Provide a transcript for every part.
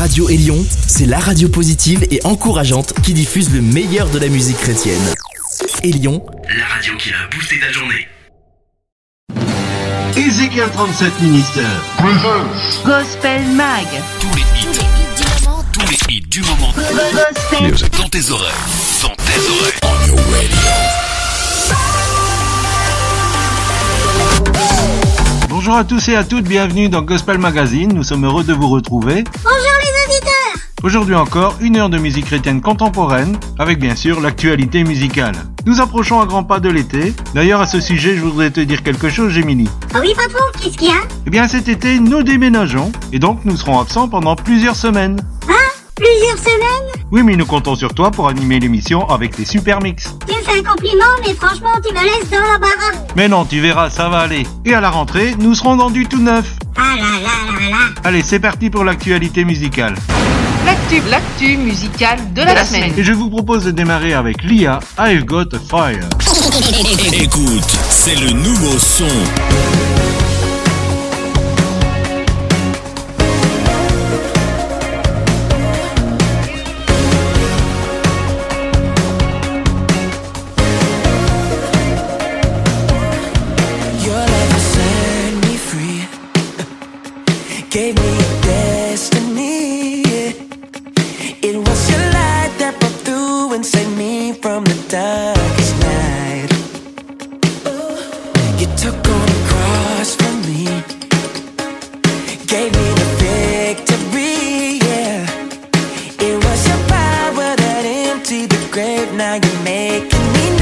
Radio Élion, c'est la radio positive et encourageante qui diffuse le meilleur de la musique chrétienne. Élion, la radio qui a boosté ta journée. Ézéchiel 37 ministère. Gospel Mag. Tous les hits du moment, tous les hits du moment. Gospel. Dans tes oreilles, dans tes oreilles. On your Bonjour à tous et à toutes, bienvenue dans Gospel Magazine. Nous sommes heureux de vous retrouver. Bonjour les Aujourd'hui encore, une heure de musique chrétienne contemporaine, avec bien sûr l'actualité musicale. Nous approchons à grands pas de l'été. D'ailleurs, à ce sujet, je voudrais te dire quelque chose, Gemini. Ah oui patron, qu'est-ce qu'il y a? Eh bien, cet été, nous déménageons, et donc nous serons absents pendant plusieurs semaines. Hein? Plusieurs semaines? Oui, mais nous comptons sur toi pour animer l'émission avec tes super mix. Tu me fais un compliment, mais franchement, tu me laisses dans l'embarras. Mais non, tu verras, ça va aller. Et à la rentrée, nous serons dans du tout neuf. Ah là là là là Allez, c'est parti pour l'actualité musicale. L'actu, l'actu musicale de la, semaine. Et je vous propose de démarrer avec Lia, I've Got a Fire. Écoute, c'est le nouveau son. Making me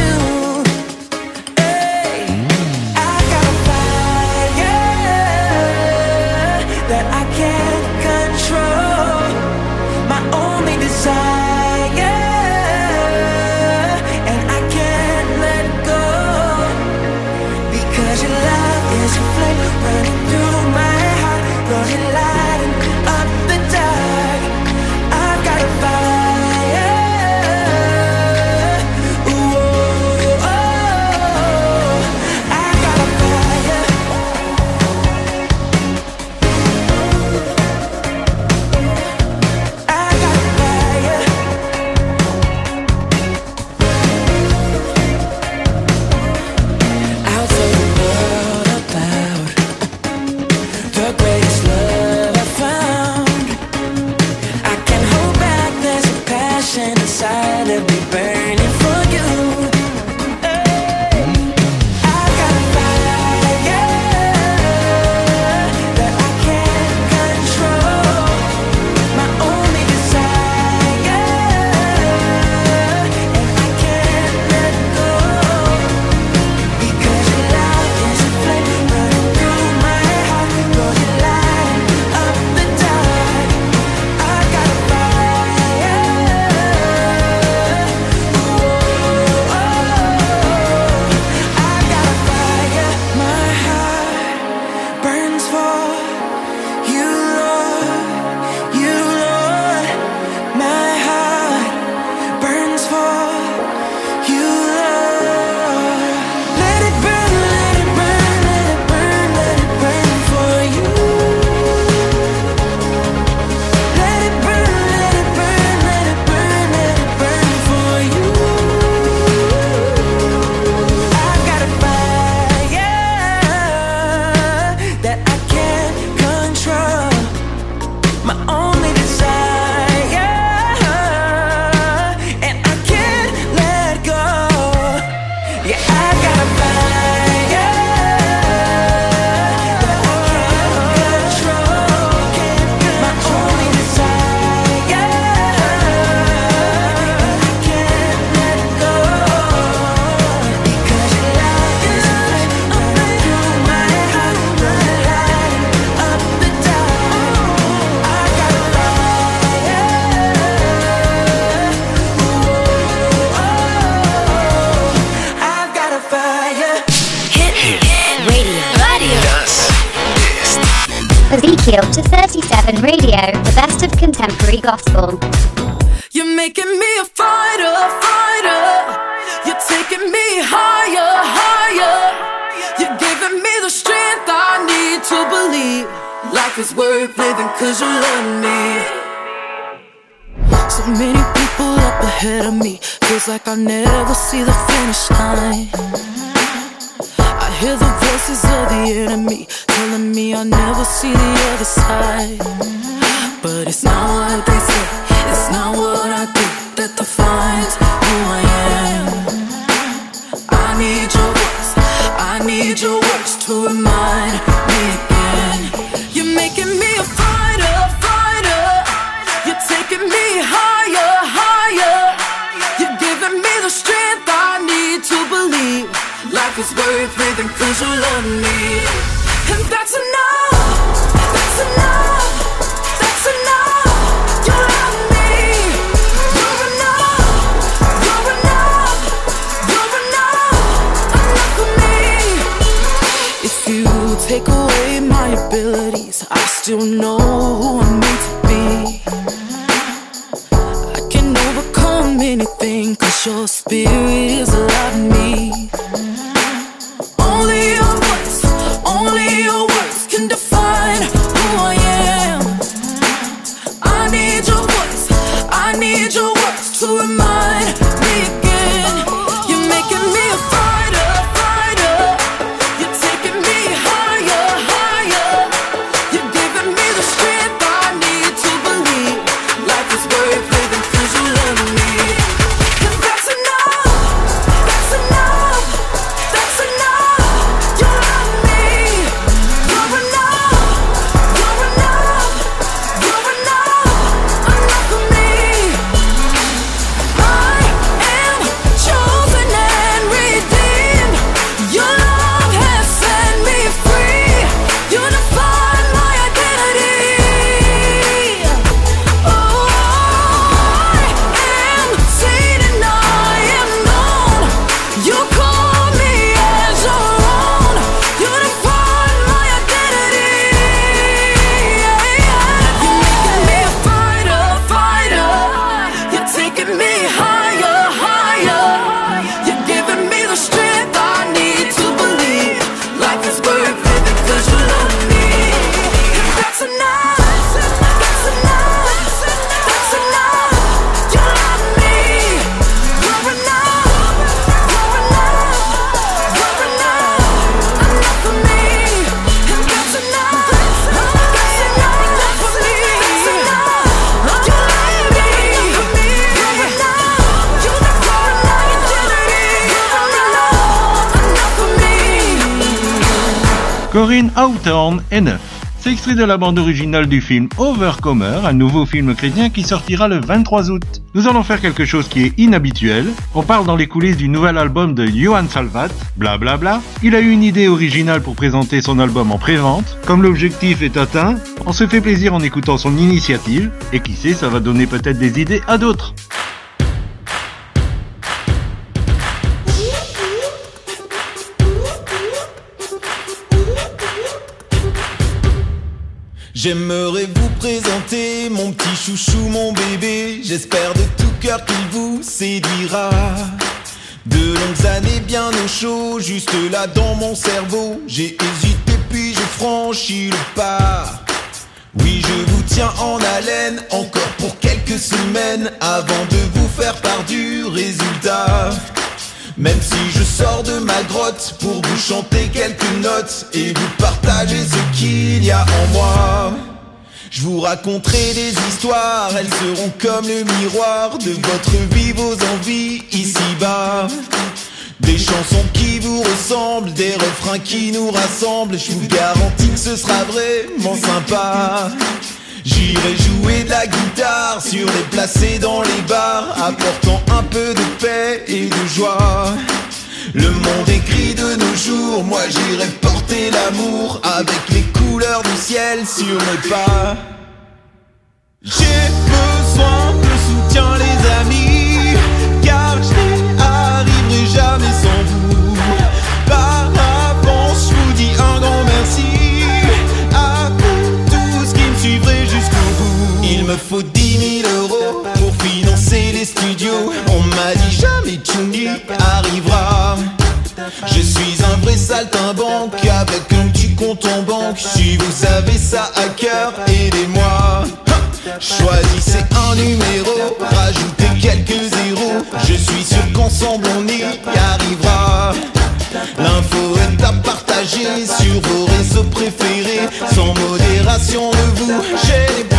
cause you love me. And that's enough, that's enough, that's enough. You love me. You're enough, you're enough, you're enough, enough for me. If you take away my abilities, I still know Hawthorne est neuf. C'est extrait de la bande originale du film Overcomer, un nouveau film chrétien qui sortira le 23 août. Nous allons faire quelque chose qui est inhabituel. On parle dans les coulisses du nouvel album de Johan Salvat, blablabla. Bla bla. Il a eu une idée originale pour présenter son album en pré-vente. Comme l'objectif est atteint, on se fait plaisir en écoutant son initiative, et qui sait, ça va donner peut-être des idées à d'autres. J'aimerais vous présenter mon petit chouchou, mon bébé. J'espère de tout cœur qu'il vous séduira. De longues années bien au chaud, juste là dans mon cerveau. J'ai hésité puis j'ai franchi le pas. Oui, je vous tiens en haleine encore pour quelques semaines avant de vous faire part du résultat. Même si je sors de ma grotte pour vous chanter quelques notes et vous partager ce qu'il y a en moi. Je vous raconterai des histoires, elles seront comme le miroir de votre vie, vos envies ici-bas. Des chansons qui vous ressemblent, des refrains qui nous rassemblent. Je vous garantis que ce sera vraiment sympa. J'irai jouer de la guitare sur les placés dans les bars, apportant un peu de paix et de joie. Le monde écrit de nos jours, moi j'irai porter l'amour avec les couleurs du ciel sur mes pas. J'ai besoin de soutien faut 10 000 euros pour financer les studios. On m'a dit jamais Chungi arrivera. Je suis un vrai saltimbanque avec un petit compte en banque. Si vous avez ça à cœur, aidez-moi. Choisissez un numéro, rajoutez quelques zéros. Je suis sûr qu'ensemble on y arrivera. L'info est à partager sur vos réseaux préférés. Sans modération, de vous gênez pas.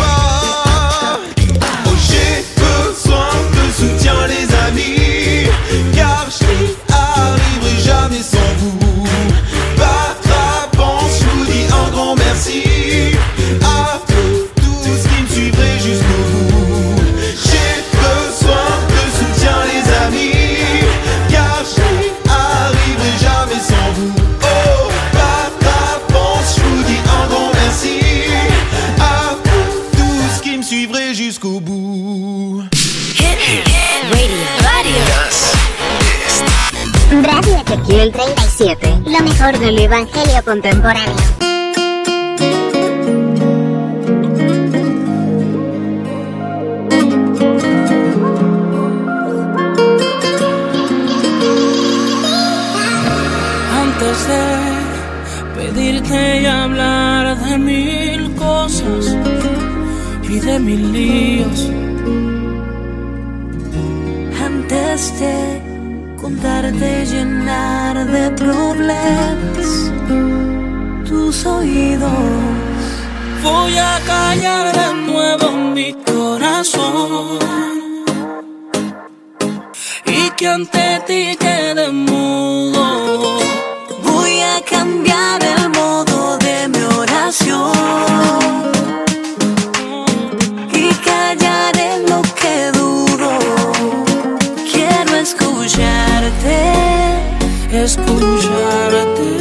y el 37, lo mejor del Evangelio contemporáneo. Antes de pedirte y hablar de mil cosas y de mil líos, antes de contarte llenar de problemas tus oídos. Voy a callar de nuevo mi corazón y que ante ti quede mudo. Voy a cambiar el modo de mi oración. escucharte.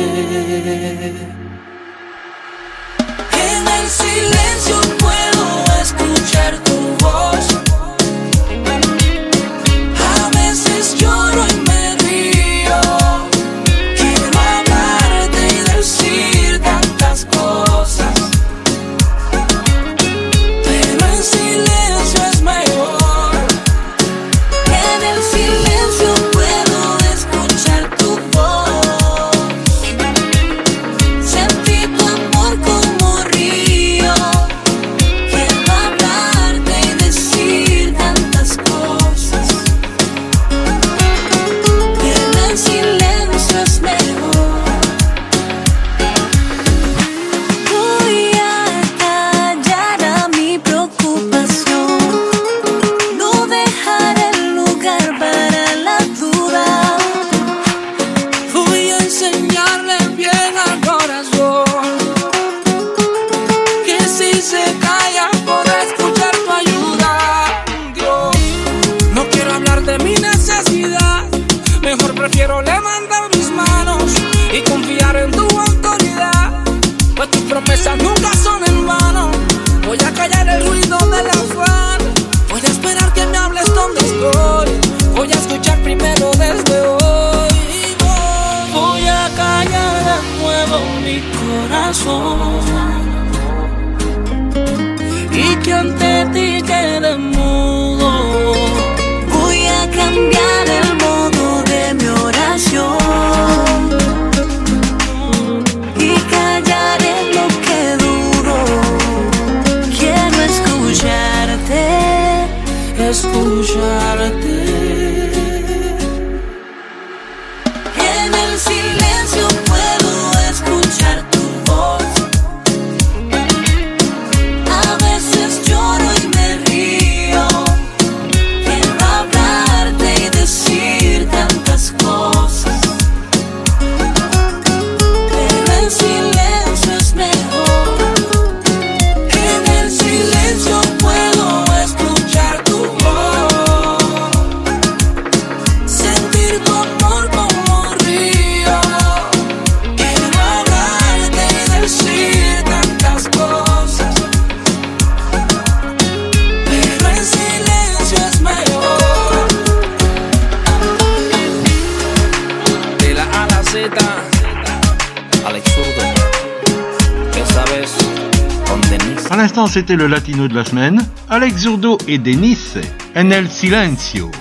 c'était le latino de la semaine. Alex Zurdo et Denise, En el silencio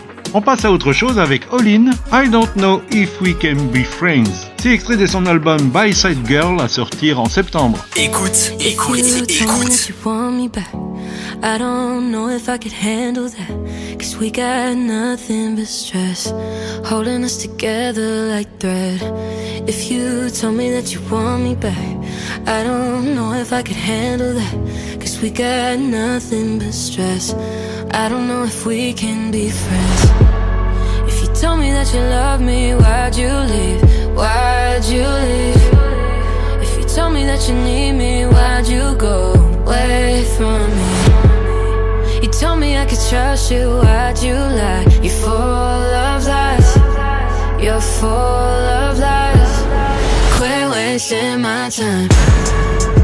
passe à autre chose avec Olin, I Don't Know If We Can Be Friends. C'est extrait de son album By Side Girl à sortir en septembre. Écoute, écoute, écoute. I don't know if I could handle that. Cause we got nothing but stress. Holding us together like thread. If you told me that you want me back, I don't know if I could handle that. Cause we got nothing but stress. I don't know if we can be friends. Told me that you love me, why'd you leave? Why'd you leave? If you told me that you need me, why'd you go away from me? You told me I could trust you, why'd you lie? You're full of lies, you're full of lies. Quit wasting my time.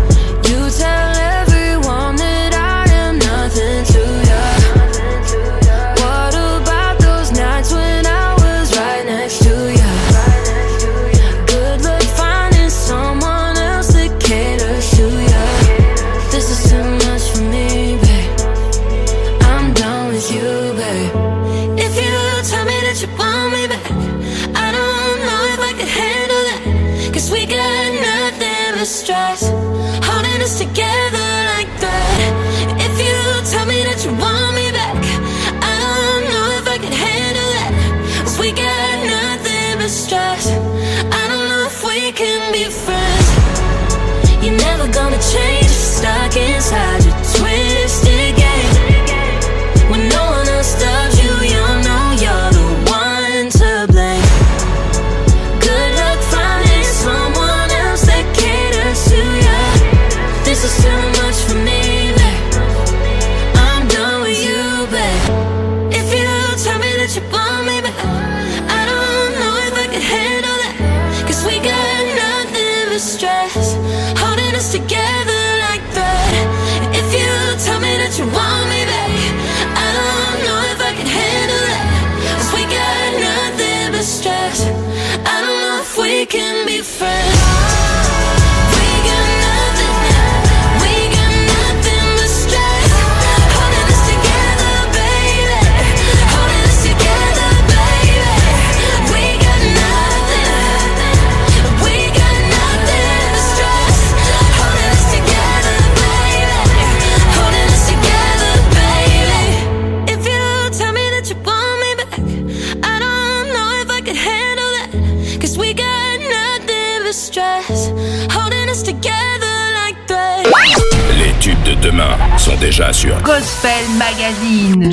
Déjà sur Gospel Magazine.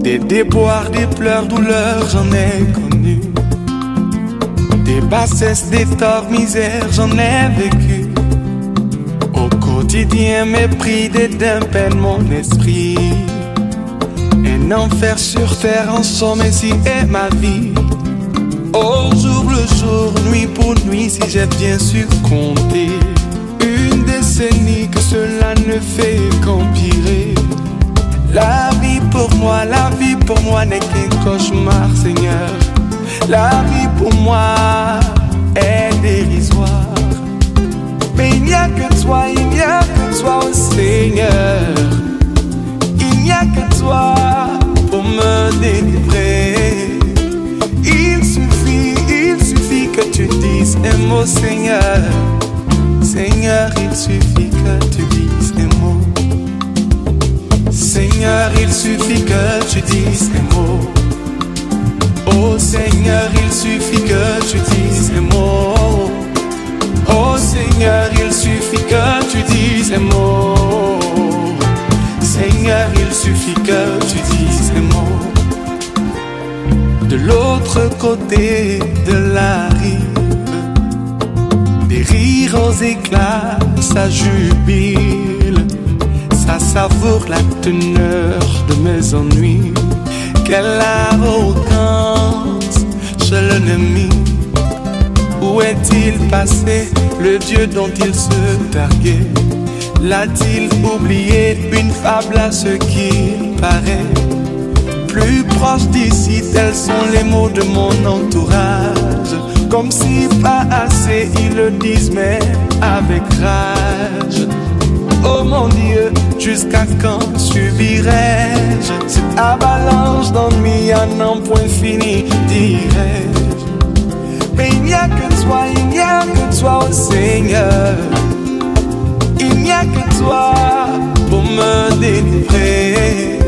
Des déboires, des pleurs, douleurs, j'en ai connu. Des bassesses, des torts, misères, j'en ai vécu. Au quotidien, mépris, dédain, peine, mon esprit. Un enfer sur terre, en somme, ainsi est ma vie. Au jour le jour, nuit pour nuit, si j'ai bien su compter. Une décennie que cela ne fait qu'empirer. La vie pour moi, la vie pour moi n'est qu'un cauchemar, Seigneur. La vie pour moi est dérisoire. Mais il n'y a que toi, il n'y a que toi, oh Seigneur. Il n'y a que toi un mot, Seigneur. Seigneur, il suffit que tu dises un mot. Seigneur, il suffit que tu dises un mot. Oh Seigneur, il suffit que tu dises un mot. Oh Seigneur, il suffit que tu dises un mot. Seigneur, il suffit que tu dises un mot. De l'autre côté de la rive, des rires aux éclats, ça jubile. Ça savoure la teneur de mes ennuis. Quelle arrogance chez l'ennemi. Où est-il passé le Dieu dont il se targuait? L'a-t-il oublié une fable à ce qu'il paraît? Plus proche d'ici, tels sont les mots de mon entourage. Comme si pas assez, ils le disent, mais avec rage. Oh mon Dieu, jusqu'à quand subirai-je cette avalanche d'ennui à n'en point fini, dirais-je? Mais il n'y a que toi, il n'y a que toi, oh Seigneur. Il n'y a que toi pour me délivrer.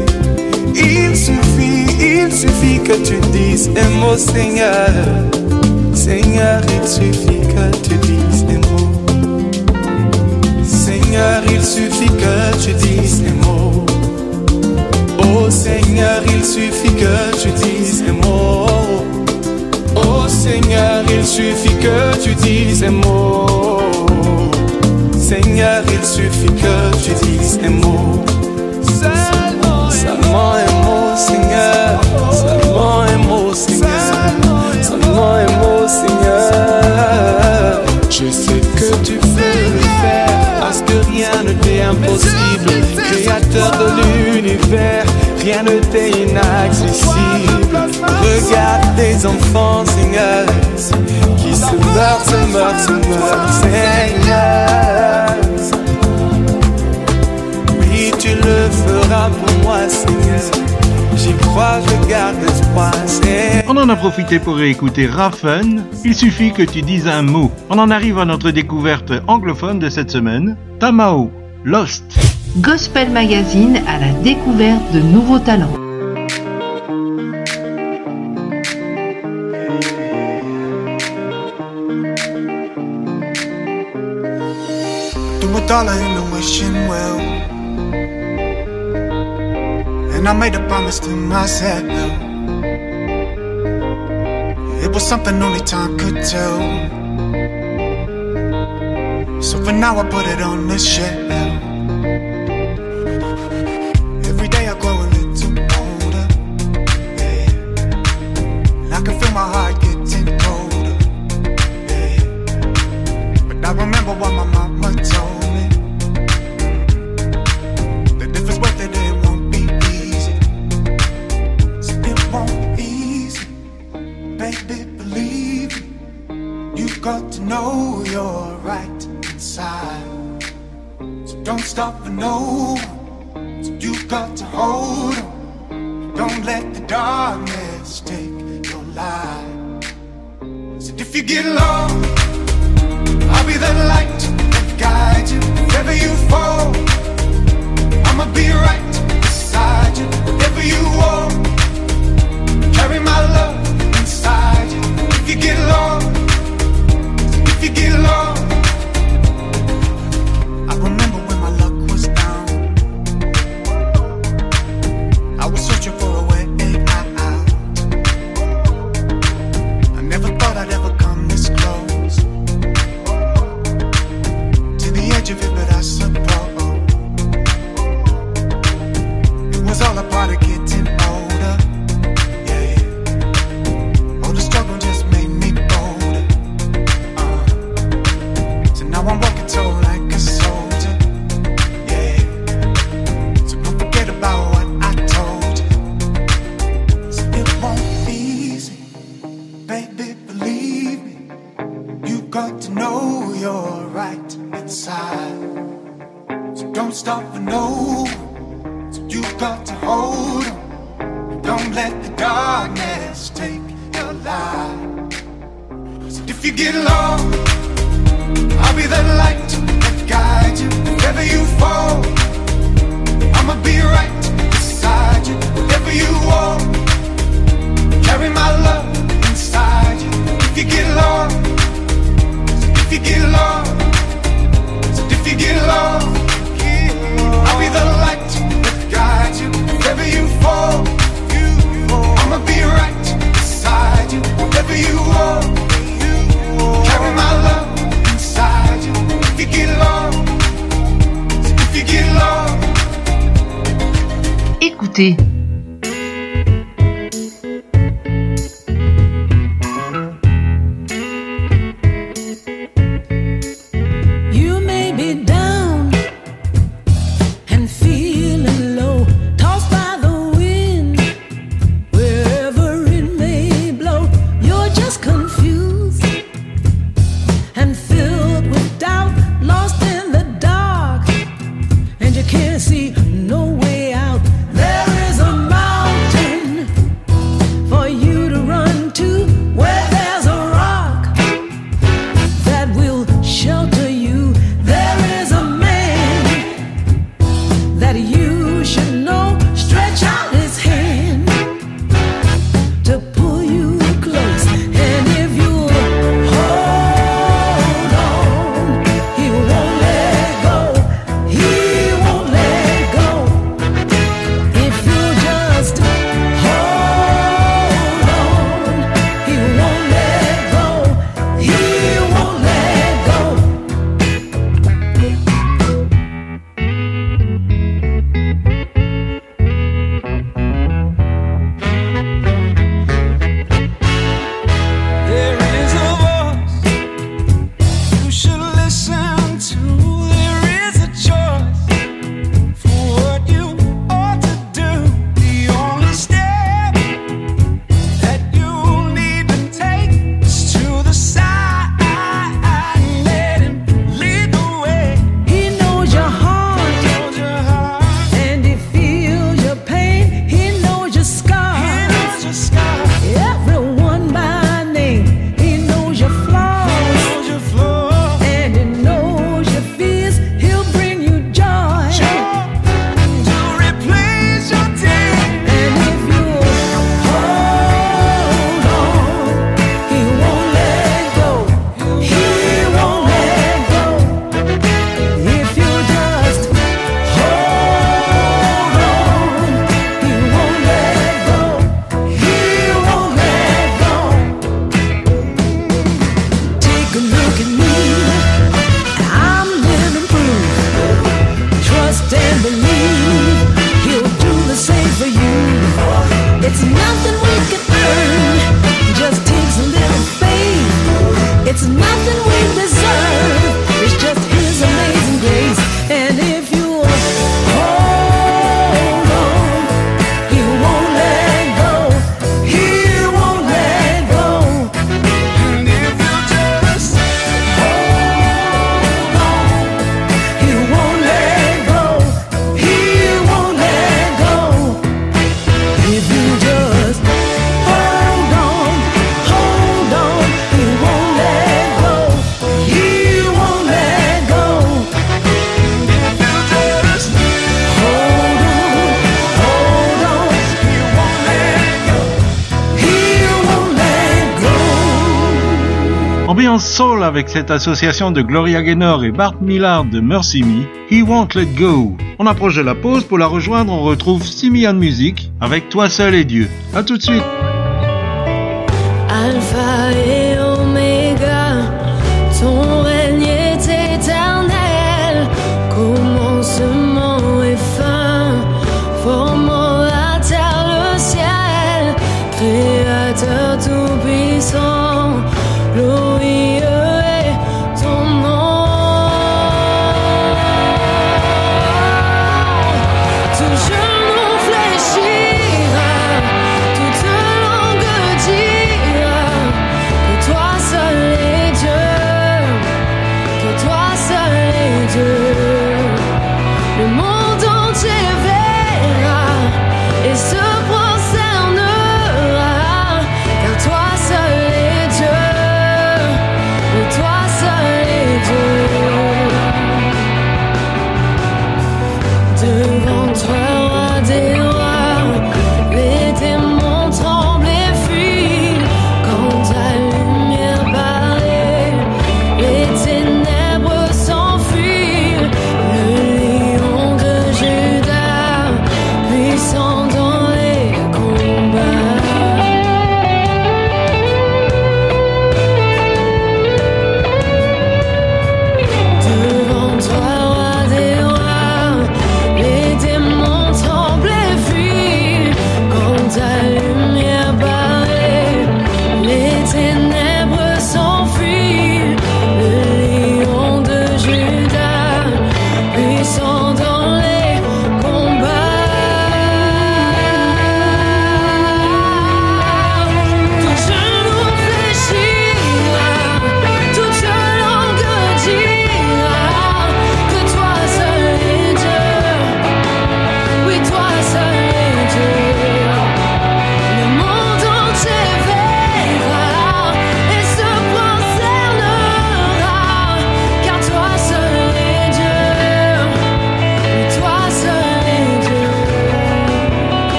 Il suffit, il suffit que tu dises un mot, Seigneur. Seigneur, il suffit que tu dises un mot. Seigneur, il suffit que tu dises un mot. Oh Seigneur, il suffit que tu dises un mot. Oh Seigneur, il suffit que tu dises un mot. Seigneur, il suffit que tu dises un mot. Seulement, seulement impossible. Créateur de l'univers, rien ne t'est inaccessible. Regarde tes enfants, Seigneur, qui se meurent, se meurent, se meurent, Seigneur. Oui, tu le feras pour moi, Seigneur. J'y crois, je garde espoir. On en a profité pour réécouter Raffen. Il suffit que tu dises un mot. On en arrive à notre découverte anglophone de cette semaine. Tamao, Lost. Gospel Magazine à la découverte de nouveaux talents. Threw a dollar in the wishing well. And I made a promise to myself. It was something only time could tell. So for now, I put it on the shelf. Got to know you're right inside. So don't stop for no. So you've got to hold on. Don't let the darkness take your life. So if you get lost, I'll be the light that guides you. If ever you fall, I'ma be right beside you. Whatever you want, carry my love inside you. If you get lost, if you get lost, Écoutez, Ambiance soul avec cette association de Gloria Gaynor et Bart Millard de Mercy Me, He Won't Let Go. On approche de la pause, pour la rejoindre, on retrouve Simian Music avec Toi seul et Dieu. A tout de suite.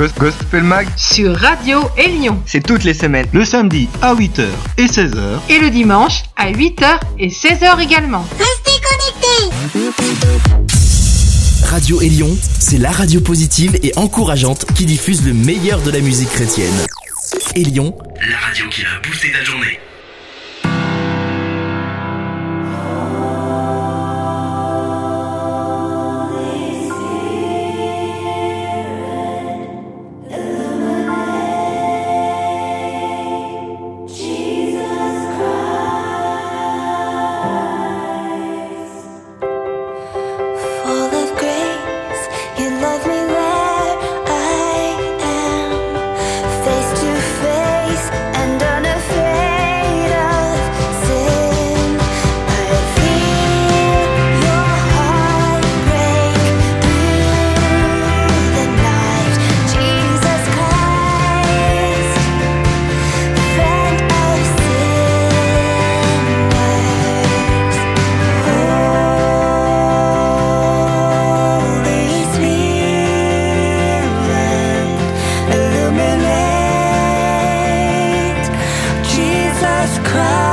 Ghost Gospel Mag sur Radio et Lyon. C'est toutes les semaines, le samedi à 8h et 16h et le dimanche à 8h et 16h également. Restez connectés. Radio et Lyon, c'est la radio positive et encourageante qui diffuse le meilleur de la musique chrétienne. Et Lyon, cry.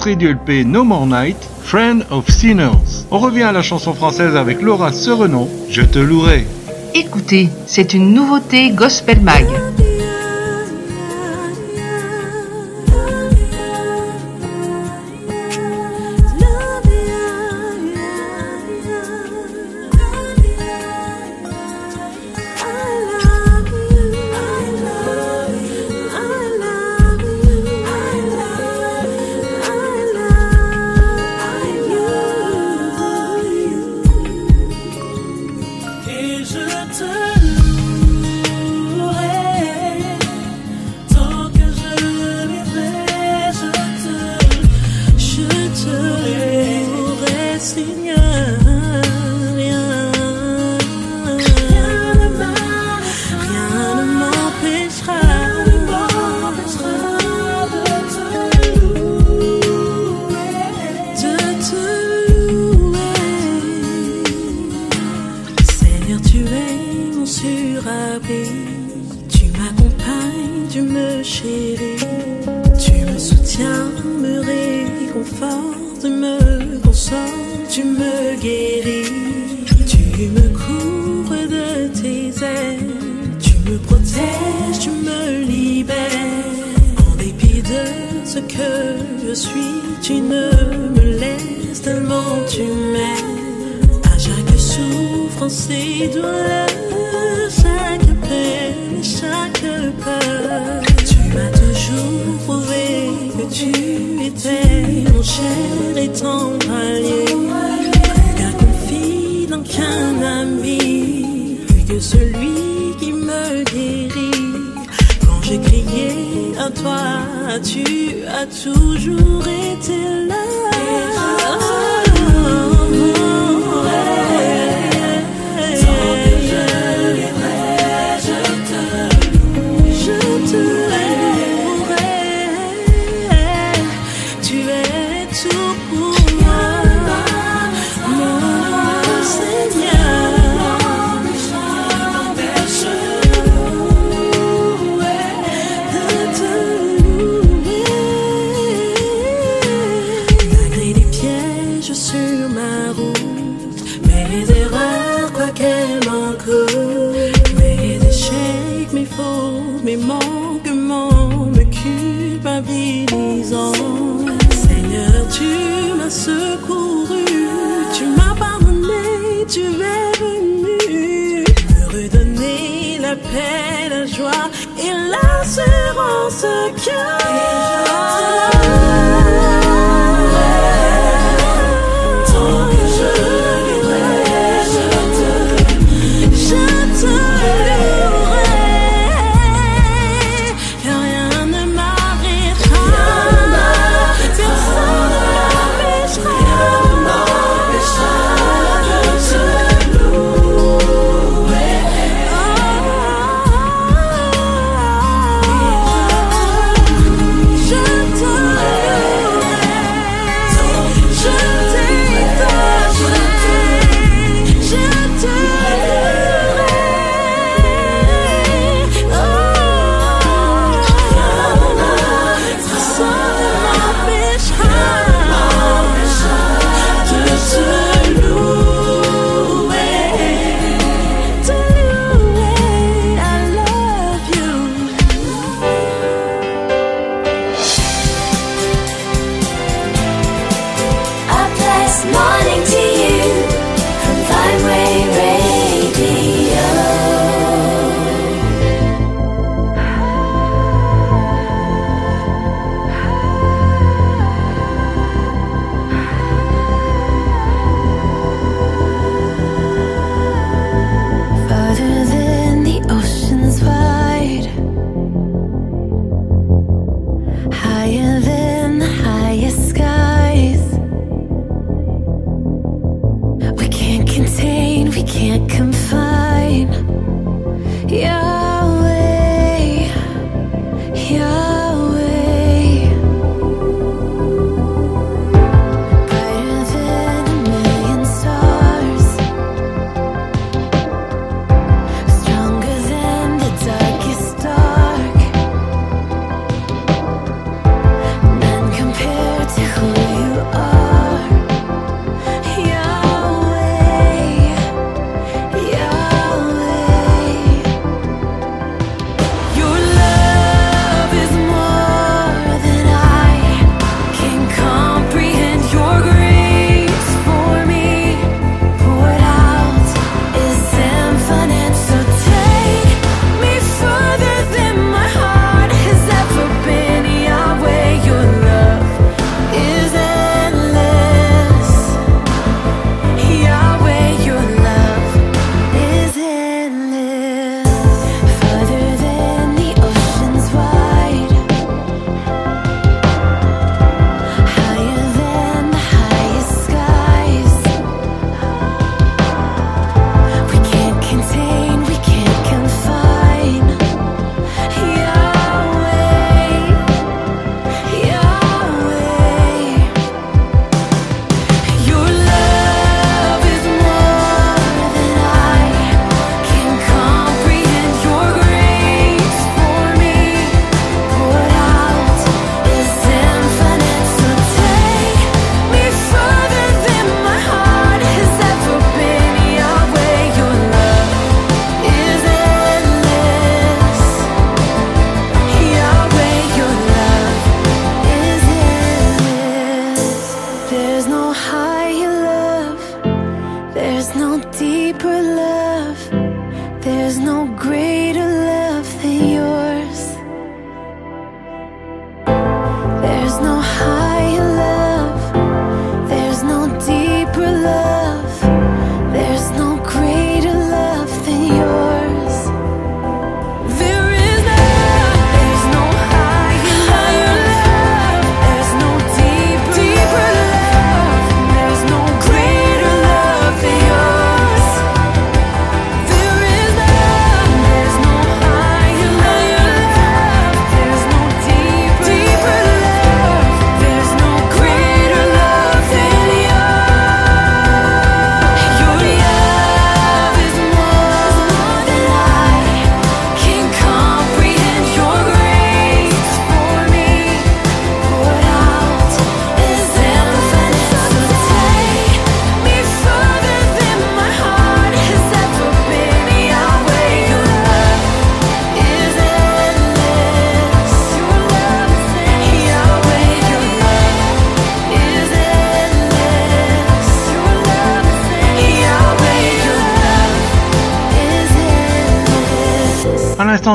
Extrait du No More Night, Friend of Sinners. On revient à la chanson française avec Laura Serenon, Je te louerai. Écoutez, c'est une nouveauté Gospel Mag. Tu me guéris. Tu me couvres de tes ailes. Tu me protèges, tu me libères. En dépit de ce que je suis, tu ne me laisses tellement tu m'aimes. À chaque souffrance et douleur, chaque peine chaque peur, tu m'as toujours prouvé que tu mon cher et tendre allié. Plus qu'un confident qu'un ami, plus que celui qui me guérit. Quand j'ai crié à toi, tu as toujours été là?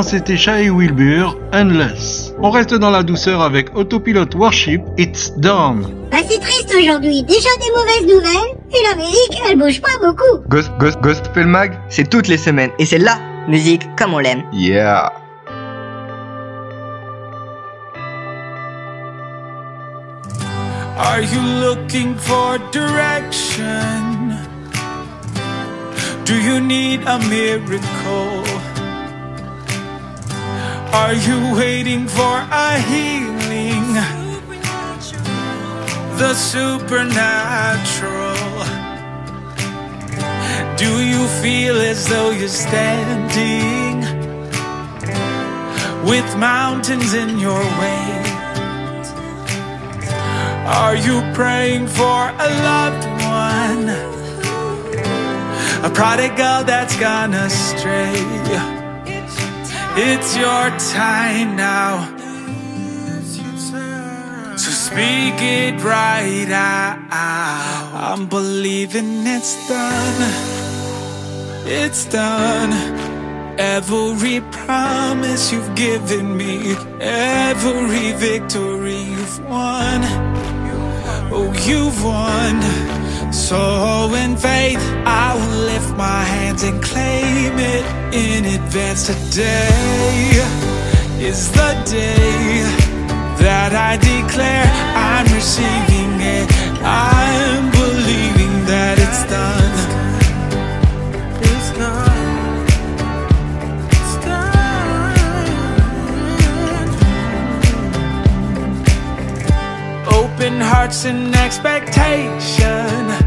C'était Shai Wilbur, Endless. On reste dans la douceur avec Autopilot Worship, It's Done. Bah c'est triste aujourd'hui, déjà des mauvaises nouvelles, et la musique elle bouge pas beaucoup. Ghost, Ghost, Gospel Mag, c'est toutes les semaines. Et c'est la musique comme on l'aime. Yeah. Are you looking for direction? Do you need a miracle? Are you waiting for a healing? The supernatural. Do you feel as though you're standing with mountains in your way? Are you praying for a loved one? A prodigal that's gone astray. It's your time now. So speak it right out. I'm believing it's done. It's done. Every promise you've given me, every victory you've won. Oh, you've won. So in faith, I will lift my hands and claim it in advance. Today is the day that I declare I'm receiving it. I'm believing that it's done. It's done. It's done. Open hearts and expectation.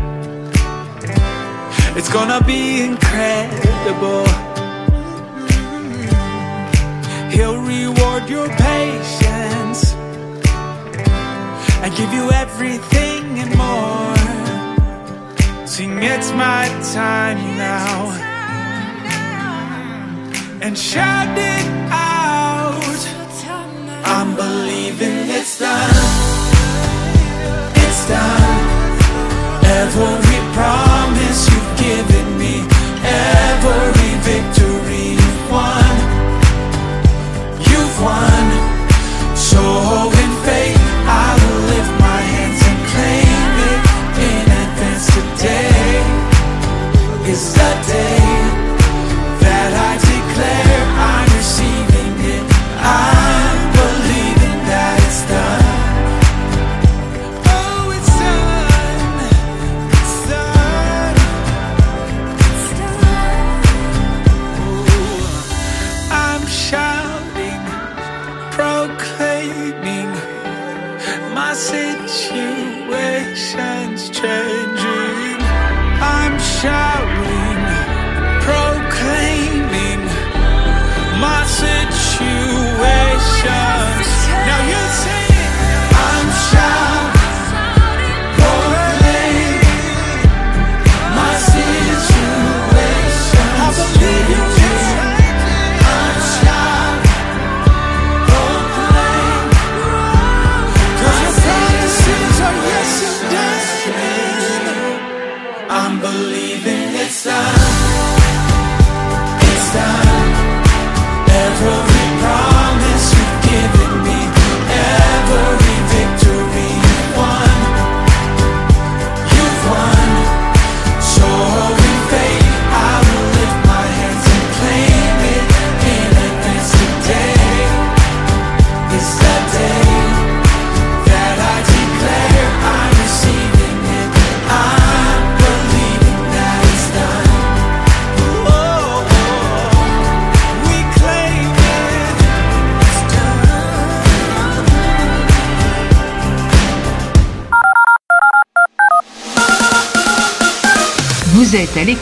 It's gonna be incredible. He'll reward your patience and give you everything and more. Sing, it's my time now. And shout it out. I'm believing it's done. It's done. Every promise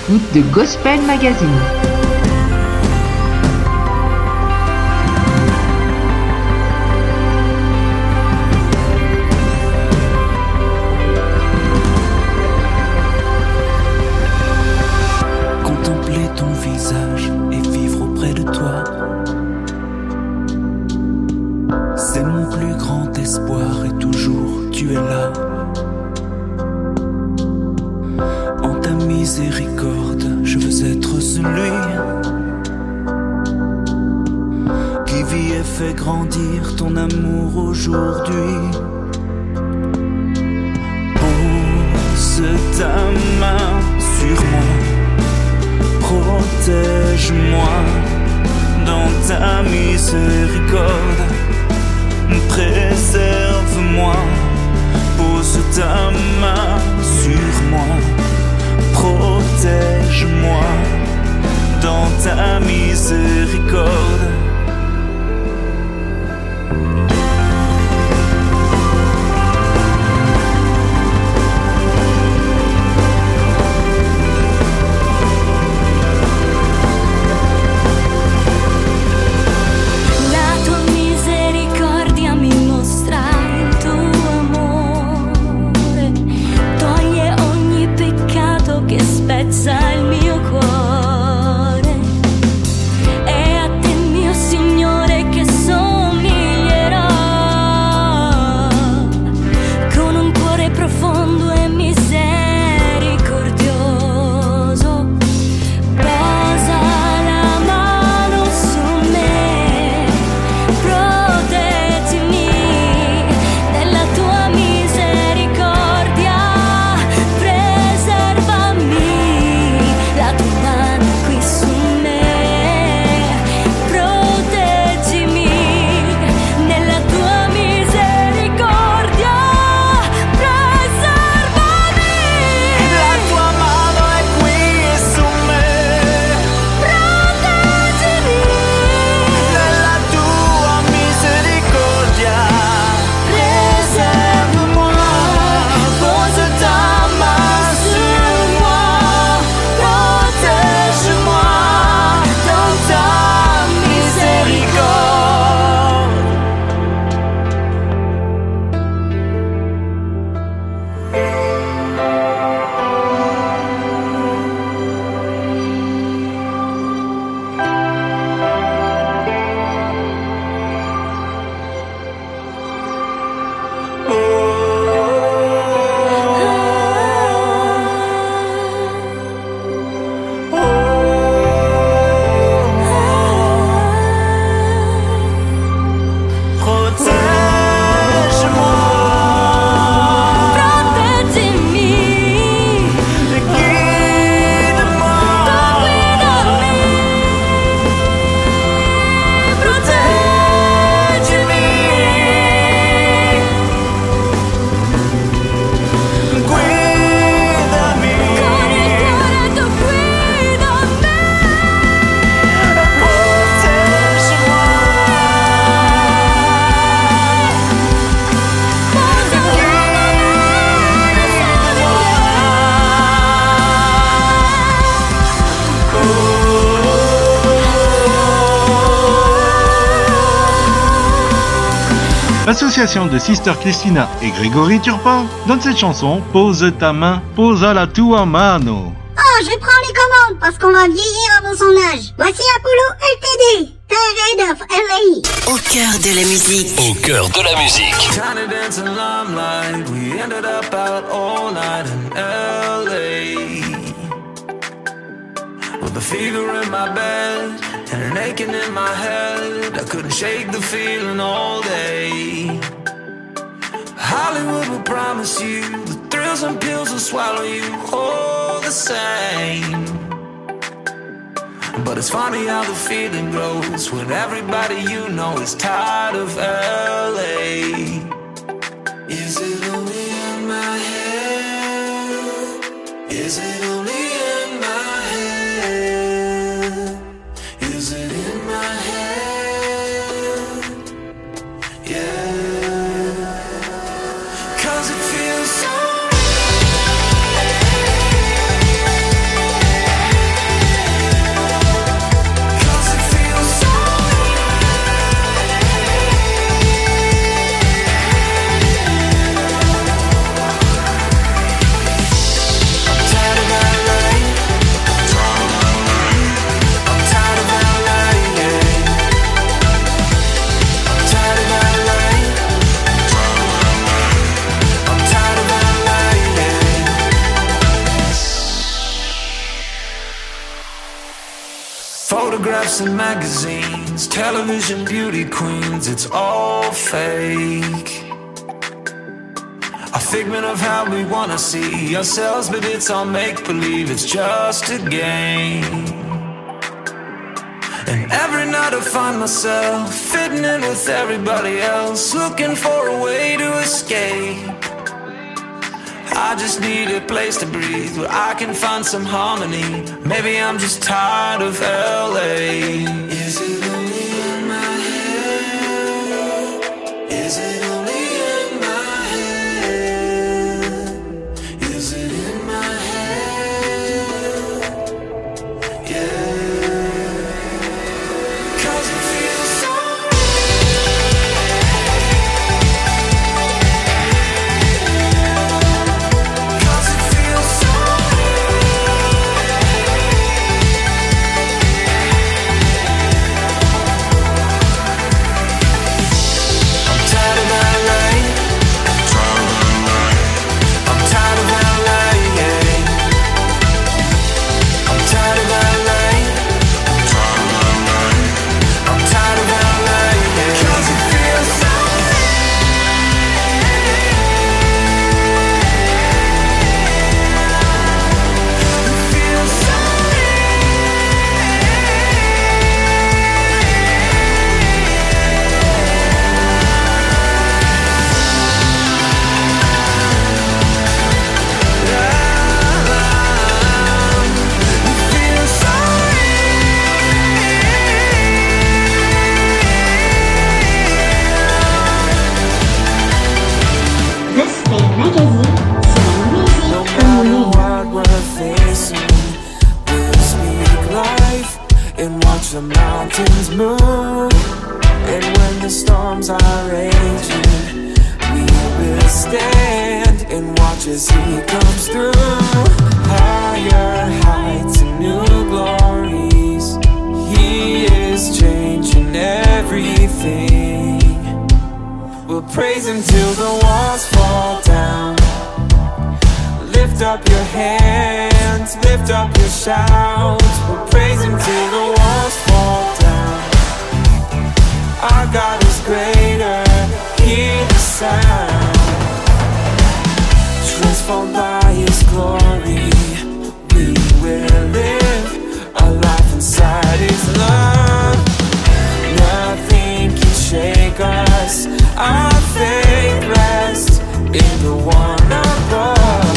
de Gospel Magazine. L'association de Sister Christina et Grégory Turpin donne cette chanson Pose ta main, posa la tua mano. Oh, je prends les commandes parce qu'on va vieillir avant son âge. Voici Apollo LTD, Tired of LA. Au cœur de la musique. Au cœur de la musique. Tiny dancing limelight, we ended up out all night in LA. With a fever in my bed and an aching in my head, I couldn't shake the feeling all day. Hollywood will promise you the thrills and pills will swallow you all the same. But it's funny how the feeling grows when everybody you know is tired of LA. Is it only in my head? Is it only in magazines, television beauty queens, it's all fake. A figment of how we wanna see ourselves, but it's all make believe, it's just a game. And every night I find myself fitting in with everybody else, looking for a way to escape. I just need a place to breathe where I can find some harmony. Maybe I'm just tired of LA. Watch the mountains move. And when the storms are raging, we will stand and watch as He comes through. Higher heights and new glories, He is changing everything. We'll praise Him till the walls fall down. Lift up your hands, lift up your shout. We'll praise Him till the God is greater, hear the sound. Transformed by His glory, we will live a life inside His love. Nothing can shake us. Our faith rests in the one above.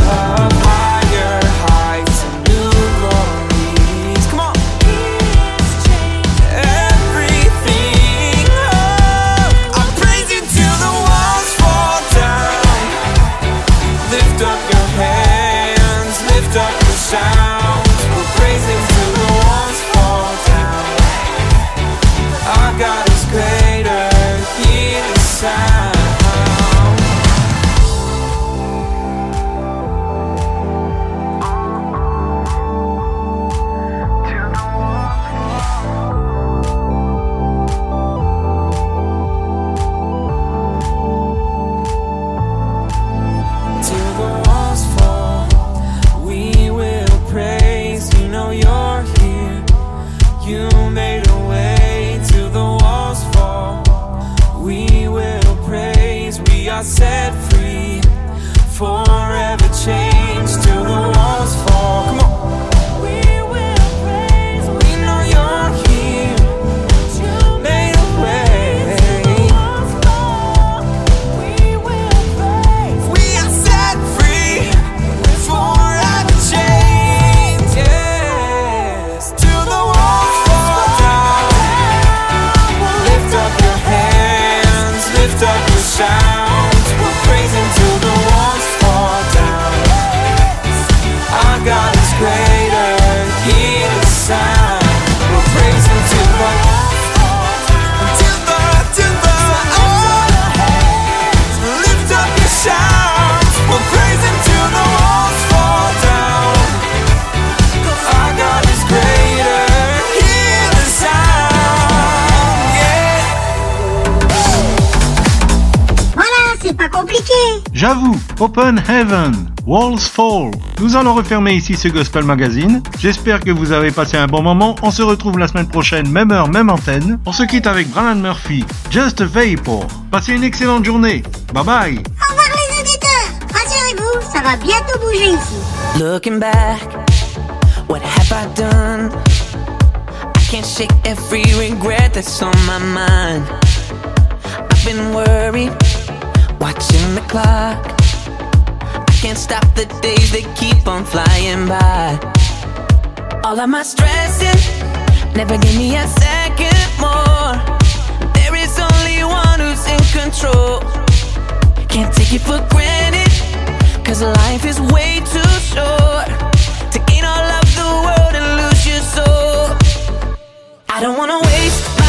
J'avoue, Open Heaven, Walls Fall. Nous allons refermer ici ce Gospel Magazine. J'espère que vous avez passé un bon moment. On se retrouve la semaine prochaine, même heure, même antenne. On se quitte avec Brian Murphy, Just a Vapor. Passez une excellente journée. Bye bye. Au revoir les auditeurs. Rassurez-vous, ça va bientôt bouger ici. Looking back, what have I done? I can't shake every regret that's on my mind. I've been worried, watching the clock. I can't stop the days, they keep on flying by. All of my stressing never give me a second more. There is only one who's in control. Can't take it for granted, cause life is way too short. To gain all of the world and lose your soul. I don't wanna waste